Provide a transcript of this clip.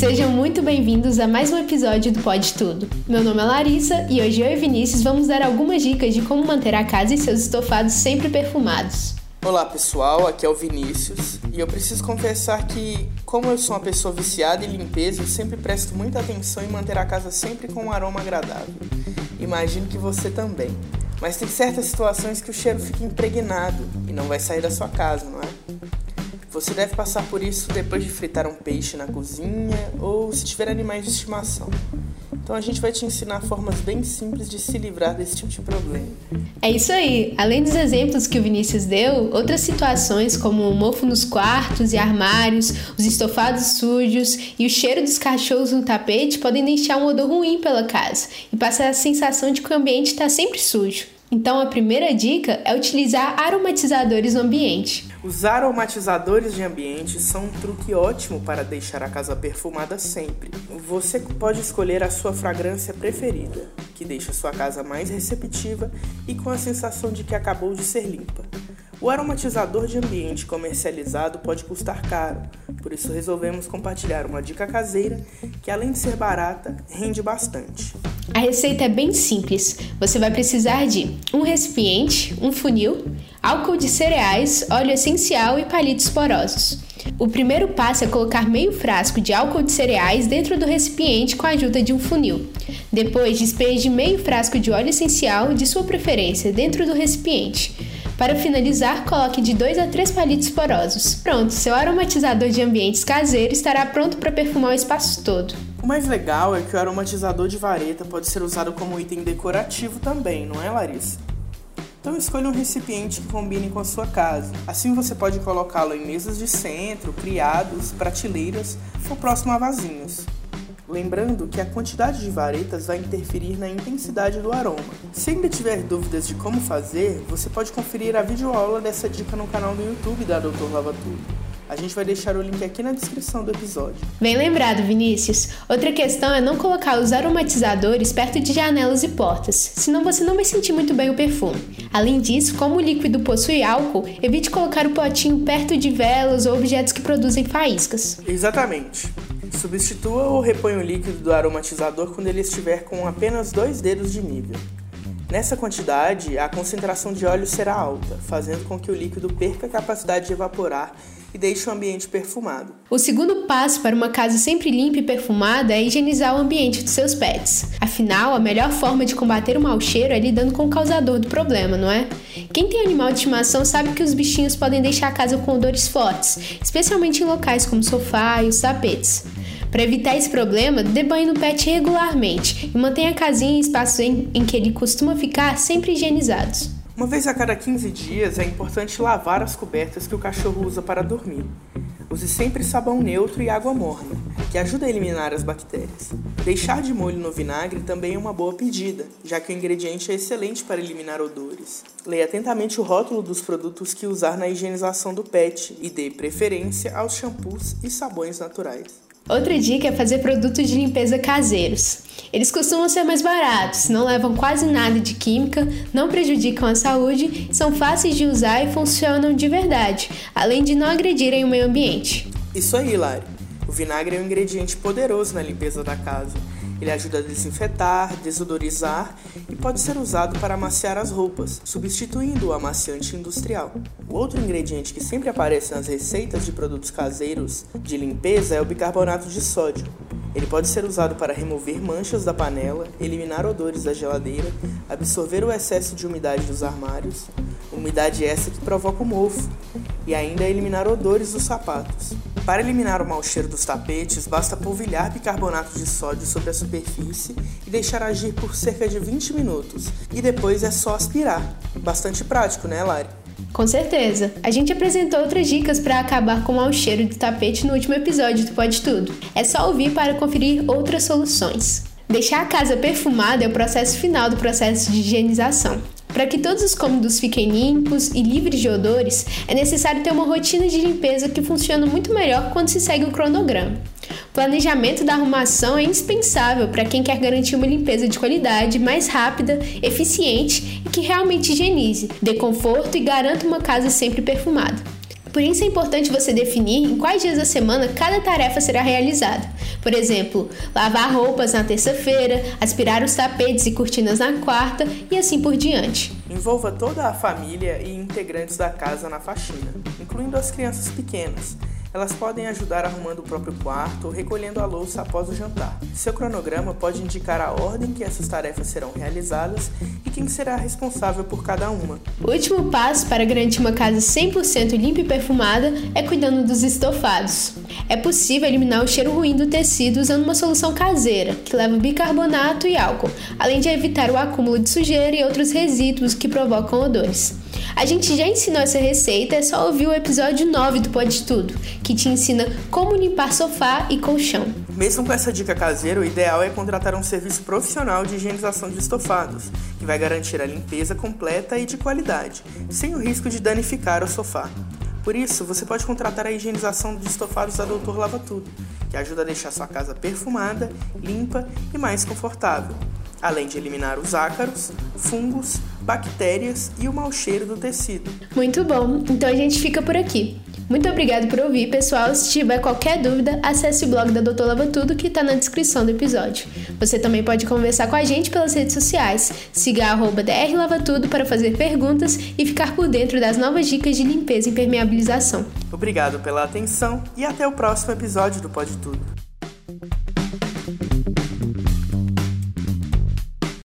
Sejam muito bem-vindos a mais um episódio do Pode Tudo. Meu nome é Larissa e hoje eu e Vinícius vamos dar algumas dicas de como manter a casa e seus estofados sempre perfumados. Olá pessoal, aqui é o Vinícius e eu preciso confessar que, como eu sou uma pessoa viciada em limpeza, eu sempre presto muita atenção em manter a casa sempre com um aroma agradável. Imagino que você também. Mas tem certas situações que o cheiro fica impregnado e não vai sair da sua casa, não é? Você deve passar por isso depois de fritar um peixe na cozinha ou se tiver animais de estimação. Então a gente vai te ensinar formas bem simples de se livrar desse tipo de problema. É isso aí! Além dos exemplos que o Vinícius deu, outras situações como o mofo nos quartos e armários, os estofados sujos e o cheiro dos cachorros no tapete podem deixar um odor ruim pela casa e passar a sensação de que o ambiente está sempre sujo. Então a primeira dica é utilizar aromatizadores no ambiente. Os aromatizadores de ambiente são um truque ótimo para deixar a casa perfumada sempre. Você pode escolher a sua fragrância preferida, que deixa sua casa mais receptiva e com a sensação de que acabou de ser limpa. O aromatizador de ambiente comercializado pode custar caro, por isso resolvemos compartilhar uma dica caseira que, além de ser barata, rende bastante. A receita é bem simples. Você vai precisar de um recipiente, um funil, álcool de cereais, óleo essencial e palitos porosos. O primeiro passo é colocar meio frasco de álcool de cereais dentro do recipiente com a ajuda de um funil. Depois, despeje meio frasco de óleo essencial de sua preferência dentro do recipiente. Para finalizar, coloque de 2 a 3 palitos porosos. Pronto, seu aromatizador de ambientes caseiro estará pronto para perfumar o espaço todo. O mais legal é que o aromatizador de vareta pode ser usado como item decorativo também, não é, Larissa? Então escolha um recipiente que combine com a sua casa. Assim você pode colocá-lo em mesas de centro, criados, prateleiras ou próximo a vasinhos. Lembrando que a quantidade de varetas vai interferir na intensidade do aroma. Se ainda tiver dúvidas de como fazer, você pode conferir a videoaula dessa dica no canal do YouTube da Doutor Lava Tudo. A gente vai deixar o link aqui na descrição do episódio. Bem lembrado, Vinícius. Outra questão é não colocar os aromatizadores perto de janelas e portas, senão você não vai sentir muito bem o perfume. Além disso, como o líquido possui álcool, evite colocar o potinho perto de velas ou objetos que produzem faíscas. Exatamente. Substitua ou reponha o líquido do aromatizador quando ele estiver com apenas dois dedos de nível. Nessa quantidade, a concentração de óleo será alta, fazendo com que o líquido perca a capacidade de evaporar e deixe o ambiente perfumado. O segundo passo para uma casa sempre limpa e perfumada é higienizar o ambiente dos seus pets. Afinal, a melhor forma de combater o mau cheiro é lidando com o causador do problema, não é? Quem tem animal de estimação sabe que os bichinhos podem deixar a casa com odores fortes, especialmente em locais como sofá e os tapetes. Para evitar esse problema, dê banho no pet regularmente e mantenha a casinha e espaços em, em que ele costuma ficar sempre higienizados. Uma vez a cada 15 dias é importante lavar as cobertas que o cachorro usa para dormir. Use sempre sabão neutro e água morna, que ajuda a eliminar as bactérias. Deixar de molho no vinagre também é uma boa pedida, já que o ingrediente é excelente para eliminar odores. Leia atentamente o rótulo dos produtos que usar na higienização do pet e dê preferência aos shampoos e sabões naturais. Outra dica é fazer produtos de limpeza caseiros. Eles costumam ser mais baratos, não levam quase nada de química, não prejudicam a saúde, são fáceis de usar e funcionam de verdade, além de não agredirem o meio ambiente. Isso aí, Lari. O vinagre é um ingrediente poderoso na limpeza da casa. Ele ajuda a desinfetar, desodorizar e pode ser usado para amaciar as roupas, substituindo o amaciante industrial. O outro ingrediente que sempre aparece nas receitas de produtos caseiros de limpeza é o bicarbonato de sódio. Ele pode ser usado para remover manchas da panela, eliminar odores da geladeira, absorver o excesso de umidade dos armários, umidade essa que provoca o mofo, e ainda eliminar odores dos sapatos. Para eliminar o mau cheiro dos tapetes, basta polvilhar bicarbonato de sódio sobre a superfície e deixar agir por cerca de 20 minutos, e depois é só aspirar. Bastante prático, né, Lari? Com certeza. A gente apresentou outras dicas para acabar com o mau cheiro do tapete no último episódio do Pode Tudo. É só ouvir para conferir outras soluções. Deixar a casa perfumada é o processo final do processo de higienização. Para que todos os cômodos fiquem limpos e livres de odores, é necessário ter uma rotina de limpeza que funciona muito melhor quando se segue o cronograma. Planejamento da arrumação é indispensável para quem quer garantir uma limpeza de qualidade mais rápida, eficiente e que realmente higienize, dê conforto e garanta uma casa sempre perfumada. Por isso é importante você definir em quais dias da semana cada tarefa será realizada. Por exemplo, lavar roupas na terça-feira, aspirar os tapetes e cortinas na quarta e assim por diante. Envolva toda a família e integrantes da casa na faxina, incluindo as crianças pequenas. Elas podem ajudar arrumando o próprio quarto ou recolhendo a louça após o jantar. Seu cronograma pode indicar a ordem que essas tarefas serão realizadas e quem será responsável por cada uma. O último passo para garantir uma casa 100% limpa e perfumada é cuidando dos estofados. É possível eliminar o cheiro ruim do tecido usando uma solução caseira, que leva bicarbonato e álcool, além de evitar o acúmulo de sujeira e outros resíduos que provocam odores. A gente já ensinou essa receita, é só ouvir o episódio 9 do Pode Tudo, que te ensina como limpar sofá e colchão. Mesmo com essa dica caseira, o ideal é contratar um serviço profissional de higienização de estofados, que vai garantir a limpeza completa e de qualidade, sem o risco de danificar o sofá. Por isso, você pode contratar a higienização de estofados da Doutor Lava Tudo, que ajuda a deixar sua casa perfumada, limpa e mais confortável além de eliminar os ácaros, fungos, bactérias e o mau cheiro do tecido. Muito bom, então a gente fica por aqui. Muito obrigado por ouvir, pessoal. Se tiver qualquer dúvida, acesse o blog da Doutor Lava Tudo que está na descrição do episódio. Você também pode conversar com a gente pelas redes sociais. Siga a drlavatudo para fazer perguntas e ficar por dentro das novas dicas de limpeza e impermeabilização. Obrigado pela atenção e até o próximo episódio do Pode Tudo.